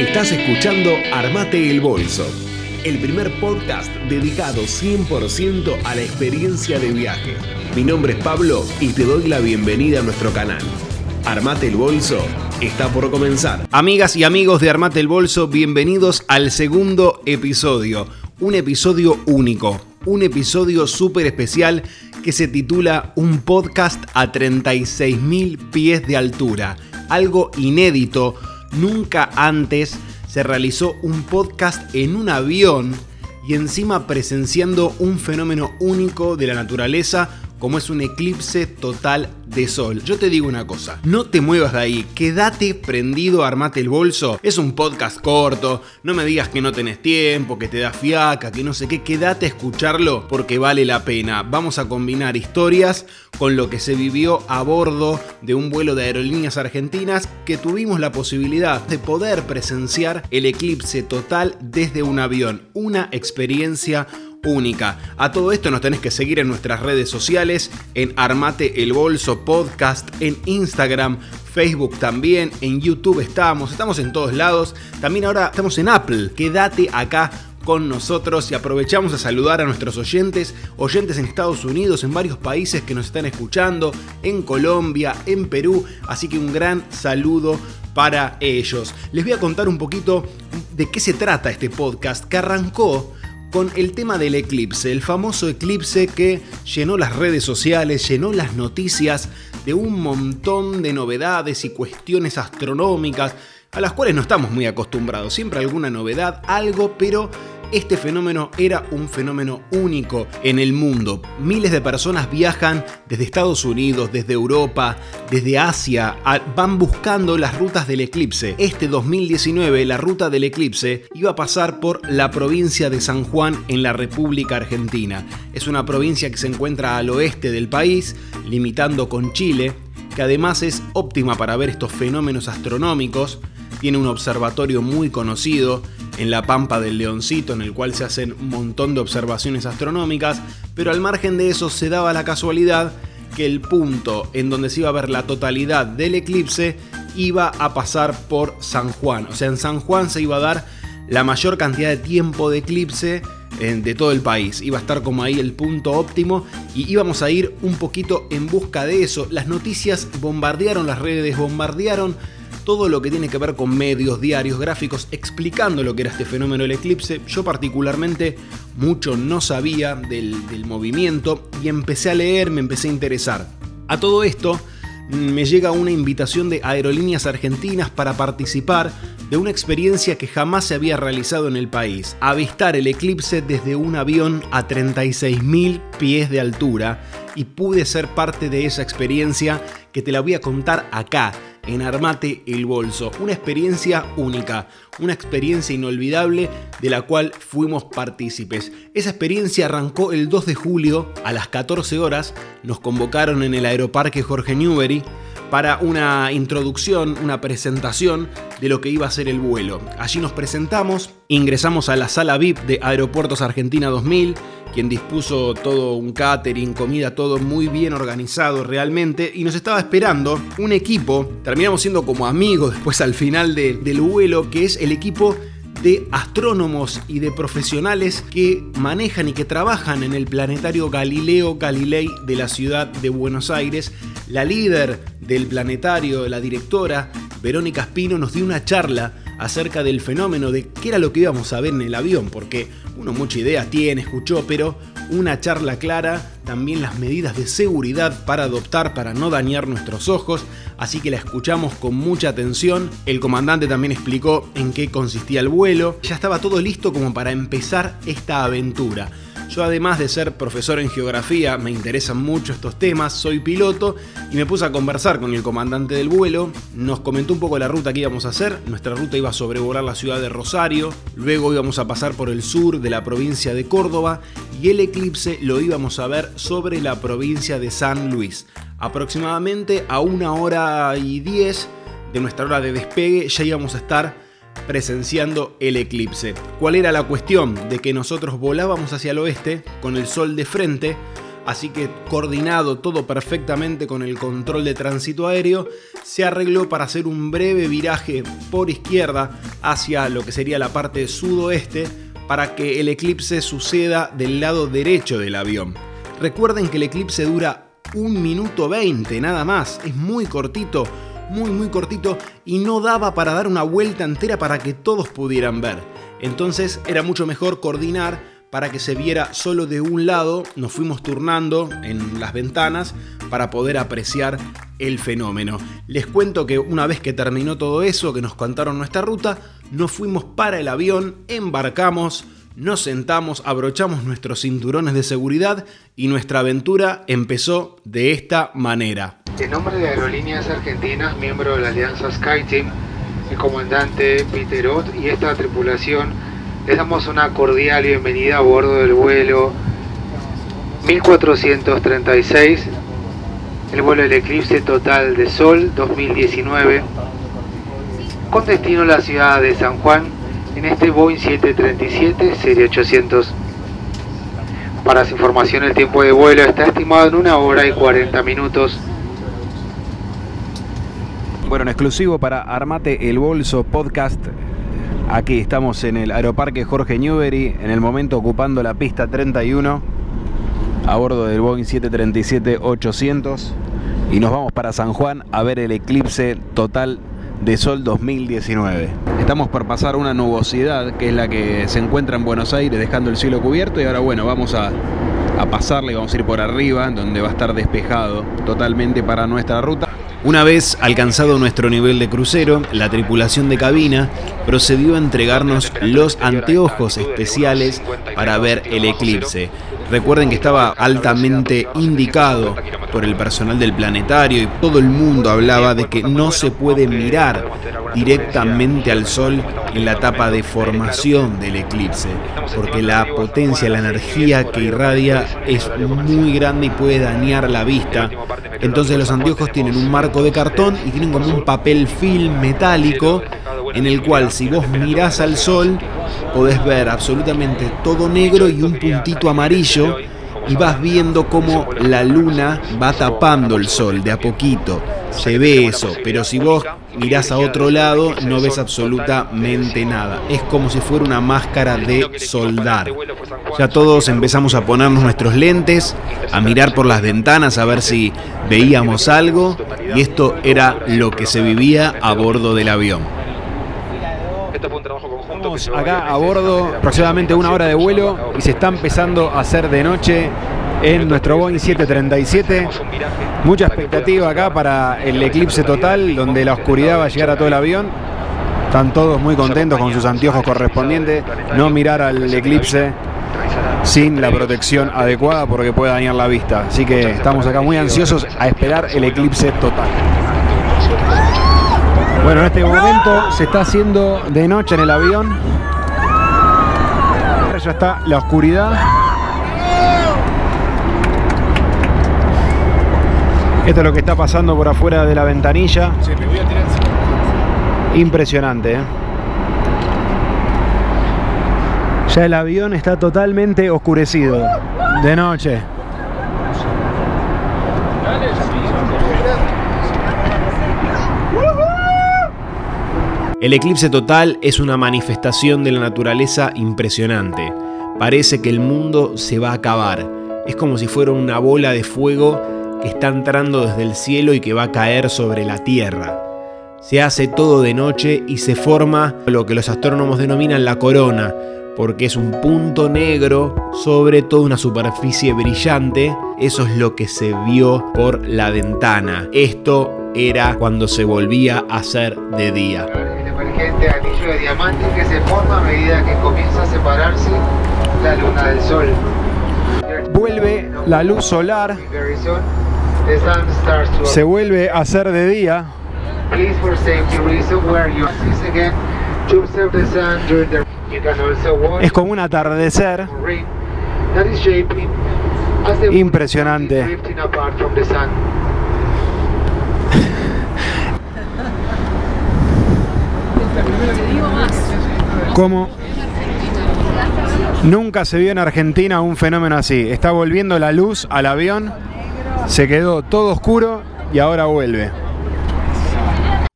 Estás escuchando Armate el Bolso, el primer podcast dedicado 100% a la experiencia de viaje. Mi nombre es Pablo y te doy la bienvenida a nuestro canal. Armate el Bolso está por comenzar. Amigas y amigos de Armate el Bolso, bienvenidos al segundo episodio. Un episodio único, un episodio súper especial que se titula Un podcast a 36.000 pies de altura. Algo inédito, nunca antes se realizó un podcast en un avión y encima presenciando un fenómeno único de la naturaleza como es un eclipse total de sol. Yo te digo una cosa, no te muevas de ahí, quédate prendido, armate el bolso. Es un podcast corto, no me digas que no tenés tiempo, que te da fiaca, que no sé qué, quédate a escucharlo porque vale la pena. Vamos a combinar historias con lo que se vivió a bordo de un vuelo de aerolíneas argentinas que tuvimos la posibilidad de poder presenciar el eclipse total desde un avión. Una experiencia única. A todo esto nos tenés que seguir en nuestras redes sociales, en Armate el Bolso Podcast, en Instagram, Facebook también, en YouTube estamos, estamos en todos lados. También ahora estamos en Apple. Quédate acá con nosotros y aprovechamos a saludar a nuestros oyentes, oyentes en Estados Unidos, en varios países que nos están escuchando, en Colombia, en Perú, así que un gran saludo para ellos. Les voy a contar un poquito de qué se trata este podcast que arrancó con el tema del eclipse, el famoso eclipse que llenó las redes sociales, llenó las noticias de un montón de novedades y cuestiones astronómicas a las cuales no estamos muy acostumbrados. Siempre alguna novedad, algo, pero este fenómeno era un fenómeno único en el mundo. Miles de personas viajan desde Estados Unidos, desde Europa, desde Asia, van buscando las rutas del eclipse. Este 2019 la ruta del eclipse iba a pasar por la provincia de San Juan en la República Argentina. Es una provincia que se encuentra al oeste del país, limitando con Chile, que además es óptima para ver estos fenómenos astronómicos. Tiene un observatorio muy conocido en la Pampa del Leoncito, en el cual se hacen un montón de observaciones astronómicas, pero al margen de eso se daba la casualidad que el punto en donde se iba a ver la totalidad del eclipse iba a pasar por San Juan. O sea, en San Juan se iba a dar la mayor cantidad de tiempo de eclipse eh, de todo el país. Iba a estar como ahí el punto óptimo y íbamos a ir un poquito en busca de eso. Las noticias bombardearon las redes, bombardearon todo lo que tiene que ver con medios, diarios, gráficos, explicando lo que era este fenómeno del eclipse. Yo particularmente mucho no sabía del, movimiento y empecé a leer, me empecé a interesar. A todo esto mm, me llega una invitación de Aerolíneas Argentinas para participar de una experiencia que jamás se había realizado en el país, avistar el eclipse desde un avión a 36.000 pies de altura y pude ser parte de esa experiencia que te la voy a contar acá en Armate el Bolso. Una experiencia única, una experiencia inolvidable de la cual fuimos partícipes. Esa experiencia arrancó el 2 de julio a las 14 horas. Nos convocaron en el Aeroparque Jorge Newbery para una introducción, una presentación de lo que iba a ser el vuelo. Allí nos presentamos, ingresamos a la sala VIP de Aeropuertos Argentina 2000, quien dispuso todo un catering, comida, todo muy bien organizado realmente, y nos estaba esperando un equipo, terminamos siendo como amigos después al final del vuelo, que es el equipo de astrónomos y de profesionales que manejan y que trabajan en el planetario Galileo Galilei de la ciudad de Buenos Aires. La líder del planetario, la directora Verónica Espino, nos dio una charla acerca del fenómeno de qué era lo que íbamos a ver en el avión, porque uno mucha idea tiene, escuchó, pero una charla clara, también las medidas de seguridad para adoptar para no dañar nuestros ojos, así que la escuchamos con mucha atención. El comandante también explicó en qué consistía el vuelo. Ya estaba todo listo como para empezar esta aventura. Yo además de ser profesor en geografía, me interesan mucho estos temas, soy piloto y me puse a conversar con el comandante del vuelo, nos comentó un poco la ruta que íbamos a hacer, nuestra ruta iba a sobrevolar la ciudad de Rosario, luego íbamos a pasar por el sur de la provincia de Córdoba y el eclipse lo íbamos a ver sobre la provincia de San Luis. Aproximadamente a una hora y diez de nuestra hora de despegue ya íbamos a estar presenciando el eclipse. ¿Cuál era la cuestión? De que nosotros volábamos hacia el oeste con el sol de frente, así que coordinado todo perfectamente con el control de tránsito aéreo, se arregló para hacer un breve viraje por izquierda hacia lo que sería la parte sudoeste para que el eclipse suceda del lado derecho del avión. Recuerden que el eclipse dura un minuto 20 nada más, es muy cortito, muy muy cortito y no daba para dar una vuelta entera para que todos pudieran ver. Entonces era mucho mejor coordinar para que se viera solo de un lado, nos fuimos turnando en las ventanas para poder apreciar el fenómeno. Les cuento que una vez que terminó todo eso, que nos contaron nuestra ruta, nos fuimos para el avión, embarcamos, nos sentamos, abrochamos nuestros cinturones de seguridad y nuestra aventura empezó de esta manera. En nombre de Aerolíneas Argentinas, miembro de la Alianza SkyTeam, el comandante Peter Ott y esta tripulación, les damos una cordial bienvenida a bordo del vuelo 1436, el vuelo del eclipse total de Sol 2019, con destino a la ciudad de San Juan, en este Boeing 737 serie 800. Para su información el tiempo de vuelo está estimado en una hora y 40 minutos. Bueno, en exclusivo para Armate el Bolso Podcast. Aquí estamos en el Aeroparque Jorge Newbery, en el momento ocupando la pista 31 a bordo del Boeing 737-800 y nos vamos para San Juan a ver el eclipse total de Sol 2019. Estamos por pasar una nubosidad que es la que se encuentra en Buenos Aires dejando el cielo cubierto y ahora bueno, vamos a, a pasarle, vamos a ir por arriba donde va a estar despejado totalmente para nuestra ruta. Una vez alcanzado nuestro nivel de crucero, la tripulación de cabina procedió a entregarnos los anteojos especiales para ver el eclipse. Recuerden que estaba altamente indicado por el personal del planetario y todo el mundo hablaba de que no se puede mirar directamente al Sol en la etapa de formación del eclipse, porque la potencia, la energía que irradia es muy grande y puede dañar la vista. Entonces los anteojos tienen un marco de cartón y tienen como un papel film metálico en el cual si vos mirás al sol podés ver absolutamente todo negro y un puntito amarillo y vas viendo cómo la luna va tapando el sol de a poquito. Se ve eso, pero si vos mirás a otro lado no ves absolutamente nada. Es como si fuera una máscara de soldar. Ya todos empezamos a ponernos nuestros lentes, a mirar por las ventanas a ver si veíamos algo y esto era lo que se vivía a bordo del avión. Estamos acá a bordo, aproximadamente una hora de vuelo y se está empezando a hacer de noche en nuestro Boeing 737. Mucha expectativa acá para el eclipse total, donde la oscuridad va a llegar a todo el avión. Están todos muy contentos con sus anteojos correspondientes. No mirar al eclipse sin la protección adecuada porque puede dañar la vista. Así que estamos acá muy ansiosos a esperar el eclipse total. Bueno, en este momento se está haciendo de noche en el avión. Ya está la oscuridad. Esto es lo que está pasando por afuera de la ventanilla. Impresionante. ¿eh? Ya el avión está totalmente oscurecido. De noche. El eclipse total es una manifestación de la naturaleza impresionante. Parece que el mundo se va a acabar. Es como si fuera una bola de fuego que está entrando desde el cielo y que va a caer sobre la tierra. Se hace todo de noche y se forma lo que los astrónomos denominan la corona, porque es un punto negro sobre toda una superficie brillante. Eso es lo que se vio por la ventana. Esto era cuando se volvía a hacer de día anillo de diamante que se forma a medida que comienza a separarse la luna del sol. Vuelve la luz solar, se vuelve a hacer de día. Es como un atardecer impresionante. Como Nunca se vio en Argentina un fenómeno así. Está volviendo la luz al avión, se quedó todo oscuro y ahora vuelve.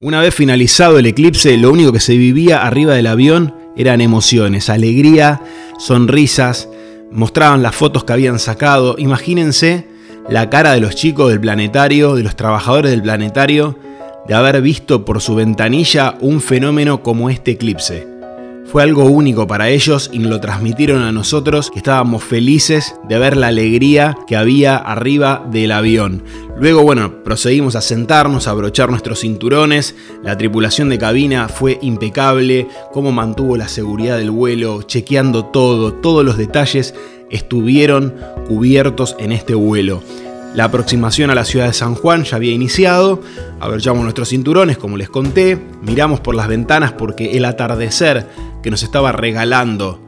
Una vez finalizado el eclipse, lo único que se vivía arriba del avión eran emociones, alegría, sonrisas, mostraban las fotos que habían sacado. Imagínense la cara de los chicos del planetario, de los trabajadores del planetario, de haber visto por su ventanilla un fenómeno como este eclipse. Fue algo único para ellos y lo transmitieron a nosotros que estábamos felices de ver la alegría que había arriba del avión. Luego, bueno, procedimos a sentarnos, a abrochar nuestros cinturones. La tripulación de cabina fue impecable, cómo mantuvo la seguridad del vuelo, chequeando todo, todos los detalles estuvieron cubiertos en este vuelo. La aproximación a la ciudad de San Juan ya había iniciado, abrochamos nuestros cinturones como les conté, miramos por las ventanas porque el atardecer que nos estaba regalando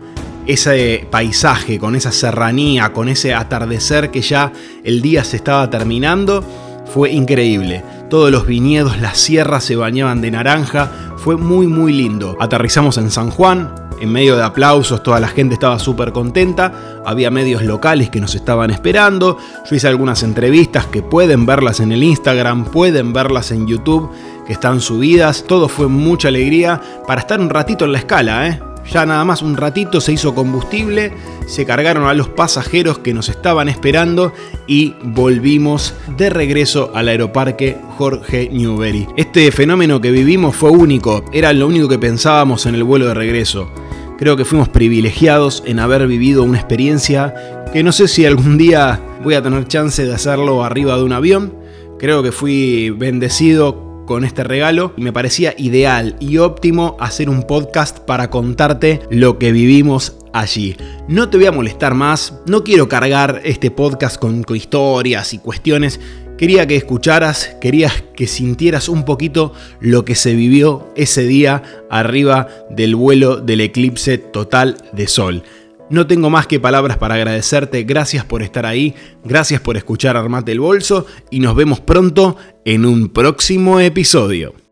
ese paisaje, con esa serranía, con ese atardecer que ya el día se estaba terminando, fue increíble. Todos los viñedos, las sierras se bañaban de naranja, fue muy muy lindo. Aterrizamos en San Juan, en medio de aplausos, toda la gente estaba súper contenta, había medios locales que nos estaban esperando, yo hice algunas entrevistas que pueden verlas en el Instagram, pueden verlas en YouTube, que están subidas, todo fue mucha alegría para estar un ratito en la escala, ¿eh? Ya nada más un ratito se hizo combustible, se cargaron a los pasajeros que nos estaban esperando y volvimos de regreso al aeroparque Jorge Newbery. Este fenómeno que vivimos fue único, era lo único que pensábamos en el vuelo de regreso. Creo que fuimos privilegiados en haber vivido una experiencia que no sé si algún día voy a tener chance de hacerlo arriba de un avión. Creo que fui bendecido con este regalo y me parecía ideal y óptimo hacer un podcast para contarte lo que vivimos allí. No te voy a molestar más, no quiero cargar este podcast con, historias y cuestiones. Quería que escucharas, quería que sintieras un poquito lo que se vivió ese día arriba del vuelo del eclipse total de sol. No tengo más que palabras para agradecerte, gracias por estar ahí, gracias por escuchar Armate el Bolso y nos vemos pronto en un próximo episodio.